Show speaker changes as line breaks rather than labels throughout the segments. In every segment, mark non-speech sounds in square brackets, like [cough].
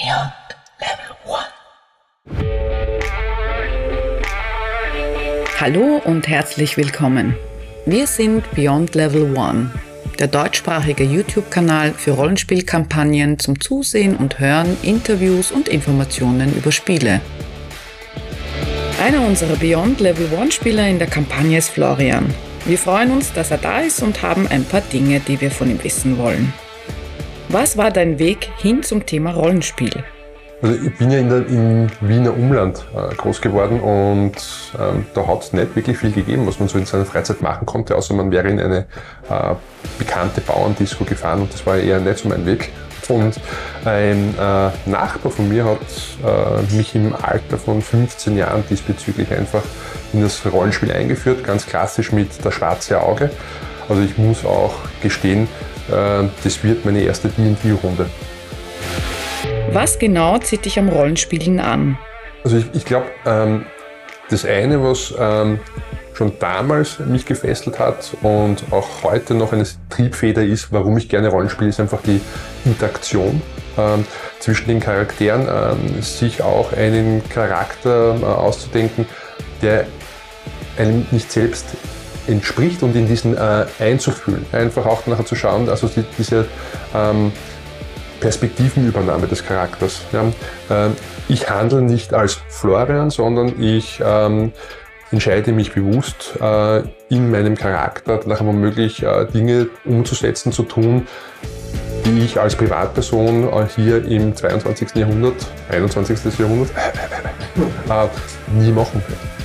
Beyond Level 1. Hallo und herzlich willkommen. Wir sind Beyond Level 1, der deutschsprachige YouTube-Kanal für Rollenspielkampagnen zum Zusehen und Hören, Interviews und Informationen über Spiele. Einer unserer Beyond Level 1 Spieler in der Kampagne ist Florian. Wir freuen uns, dass er da ist und haben ein paar Dinge, die wir von ihm wissen wollen. Was war dein Weg hin zum Thema Rollenspiel?
Also ich bin ja in der, im Wiener Umland äh, groß geworden und ähm, da hat es nicht wirklich viel gegeben, was man so in seiner Freizeit machen konnte, außer man wäre in eine äh, bekannte Bauerndisco gefahren und das war eher nicht so mein Weg. Und ein äh, Nachbar von mir hat äh, mich im Alter von 15 Jahren diesbezüglich einfach in das Rollenspiel eingeführt, ganz klassisch mit der schwarze Auge. Also ich muss auch gestehen, das wird meine erste D&D-Runde.
Was genau zieht dich am Rollenspielen an?
Also ich, ich glaube, ähm, das eine, was ähm, schon damals mich gefesselt hat und auch heute noch eine Triebfeder ist, warum ich gerne Rollenspiele, ist einfach die Interaktion ähm, zwischen den Charakteren, ähm, sich auch einen Charakter äh, auszudenken, der einem nicht selbst entspricht und in diesen äh, einzufühlen. Einfach auch nachher zu schauen, also die, diese ähm, Perspektivenübernahme des Charakters. Ja. Ähm, ich handle nicht als Florian, sondern ich ähm, entscheide mich bewusst äh, in meinem Charakter nachher womöglich äh, Dinge umzusetzen, zu tun, die ich als Privatperson äh, hier im 22. Jahrhundert, 21. Jahrhundert, [laughs] äh, nie machen würde.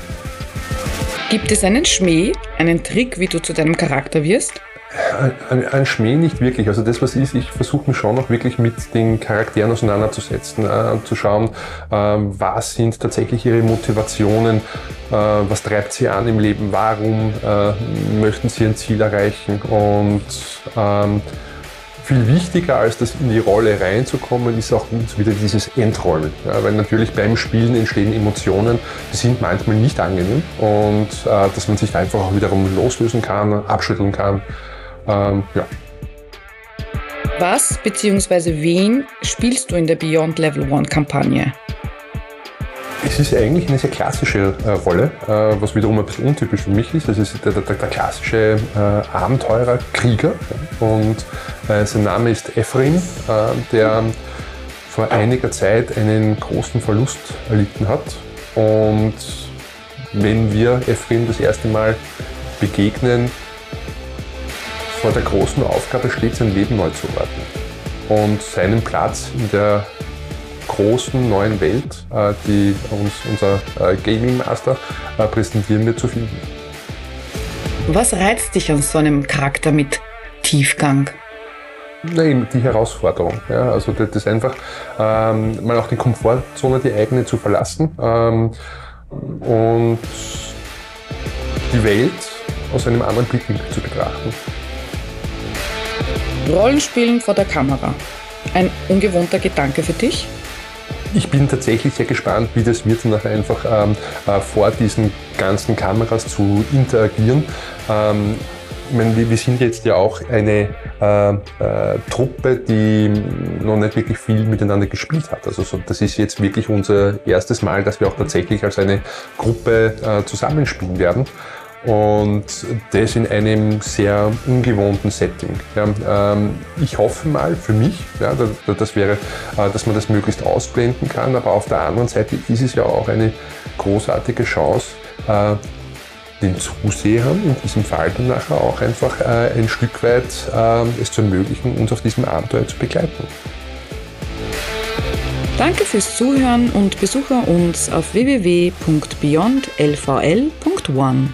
Gibt es einen Schmäh, einen Trick, wie du zu deinem Charakter wirst?
Ein, ein Schmäh nicht wirklich. Also das, was ist, ich versuche mich schon noch wirklich mit den Charakteren auseinanderzusetzen, äh, zu schauen, äh, was sind tatsächlich ihre Motivationen, äh, was treibt sie an im Leben, warum äh, möchten sie ein Ziel erreichen und ähm, viel wichtiger als das in die Rolle reinzukommen, ist auch wieder dieses Entrollen. Ja, weil natürlich beim Spielen entstehen Emotionen, die sind manchmal nicht angenehm und äh, dass man sich einfach auch wiederum loslösen kann, abschütteln kann. Ähm, ja.
Was bzw. wen spielst du in der Beyond Level 1 Kampagne?
Es ist eigentlich eine sehr klassische äh, Rolle, äh, was wiederum ein bisschen untypisch für mich ist. Es ist der, der, der klassische äh, Abenteurer, Krieger. Und sein Name ist Ephraim, äh, der vor einiger Zeit einen großen Verlust erlitten hat. Und wenn wir Ephraim das erste Mal begegnen, vor der großen Aufgabe steht, sein Leben neu zu ordnen und seinen Platz in der großen neuen Welt, äh, die uns unser äh, Gaming Master äh, präsentieren wird, zu finden.
Was reizt dich an so einem Charakter mit Tiefgang?
Nein, die Herausforderung. Ja, also das ist einfach ähm, mal auch die Komfortzone, die eigene zu verlassen ähm, und die Welt aus einem anderen Blickwinkel zu betrachten.
Rollenspielen vor der Kamera. Ein ungewohnter Gedanke für dich?
Ich bin tatsächlich sehr gespannt, wie das wird, nachher einfach ähm, äh, vor diesen ganzen Kameras zu interagieren. Ähm, ich meine, wir sind jetzt ja auch eine äh, äh, Truppe, die noch nicht wirklich viel miteinander gespielt hat. Also so, das ist jetzt wirklich unser erstes Mal, dass wir auch tatsächlich als eine Gruppe äh, zusammenspielen werden und das in einem sehr ungewohnten Setting. Ja, ähm, ich hoffe mal für mich, ja, das wäre, äh, dass man das möglichst ausblenden kann, aber auf der anderen Seite ist es ja auch eine großartige Chance, äh, den Zusehern in diesem Fall dann nachher auch einfach äh, ein Stück weit äh, es zu ermöglichen, uns auf diesem Abenteuer zu begleiten.
Danke fürs Zuhören und besuche uns auf www.beyondlvl.one.